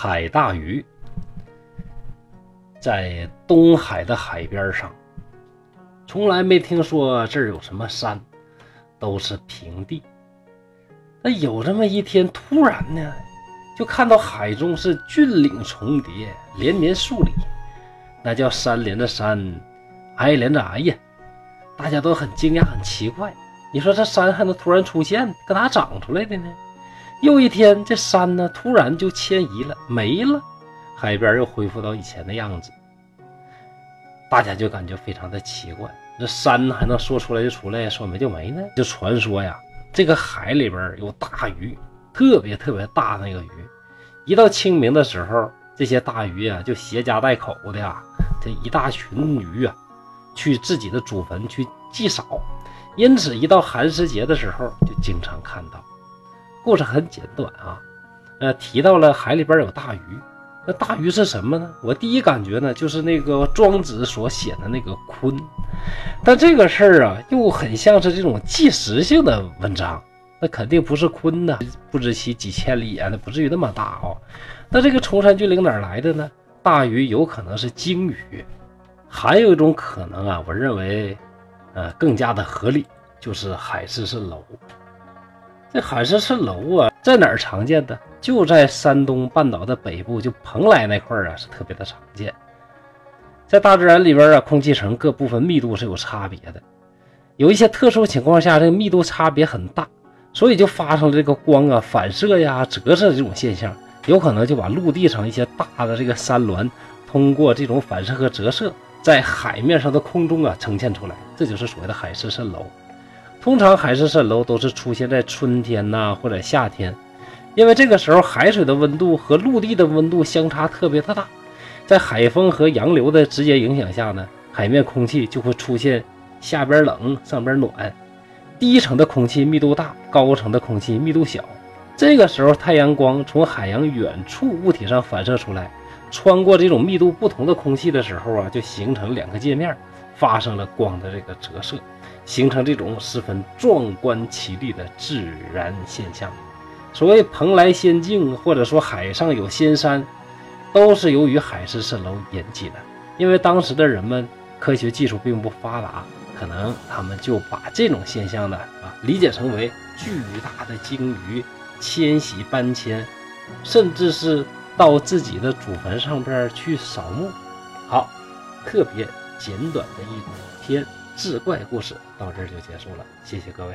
海大鱼在东海的海边上，从来没听说这儿有什么山，都是平地。那有这么一天，突然呢，就看到海中是峻岭重叠，连绵数里，那叫山连着山，挨连着挨呀。大家都很惊讶，很奇怪。你说这山还能突然出现，搁哪长出来的呢？又一天，这山呢突然就迁移了，没了，海边又恢复到以前的样子。大家就感觉非常的奇怪，这山还能说出来就出来，说没就没呢？就传说呀，这个海里边有大鱼，特别特别大那个鱼。一到清明的时候，这些大鱼啊就携家带口的呀，这一大群鱼啊，去自己的祖坟去祭扫。因此，一到寒食节的时候，就经常看到。故事很简短啊，呃，提到了海里边有大鱼，那大鱼是什么呢？我第一感觉呢，就是那个庄子所写的那个鲲，但这个事儿啊，又很像是这种纪实性的文章，那肯定不是鲲呢，不知其几千里啊，那不至于那么大哦。那这个崇山峻岭哪来的呢？大鱼有可能是鲸鱼，还有一种可能啊，我认为，呃，更加的合理，就是海市蜃楼。这海市蜃楼啊，在哪儿常见的？就在山东半岛的北部，就蓬莱那块儿啊，是特别的常见。在大自然里边啊，空气层各部分密度是有差别的，有一些特殊情况下，这个密度差别很大，所以就发生了这个光啊反射呀、折射这种现象，有可能就把陆地上一些大的这个山峦，通过这种反射和折射，在海面上的空中啊呈现出来，这就是所谓的海市蜃楼。通常海市蜃楼都是出现在春天呐或者夏天，因为这个时候海水的温度和陆地的温度相差特别的大，在海风和洋流的直接影响下呢，海面空气就会出现下边冷上边暖，低层的空气密度大，高层的空气密度小。这个时候太阳光从海洋远处物体上反射出来，穿过这种密度不同的空气的时候啊，就形成两个界面，发生了光的这个折射。形成这种十分壮观奇丽的自然现象。所谓蓬莱仙境，或者说海上有仙山，都是由于海市蜃楼引起的。因为当时的人们科学技术并不发达，可能他们就把这种现象呢啊理解成为巨大的鲸鱼迁徙搬迁，甚至是到自己的祖坟上边去扫墓。好，特别简短的一篇。志怪故事到这儿就结束了，谢谢各位。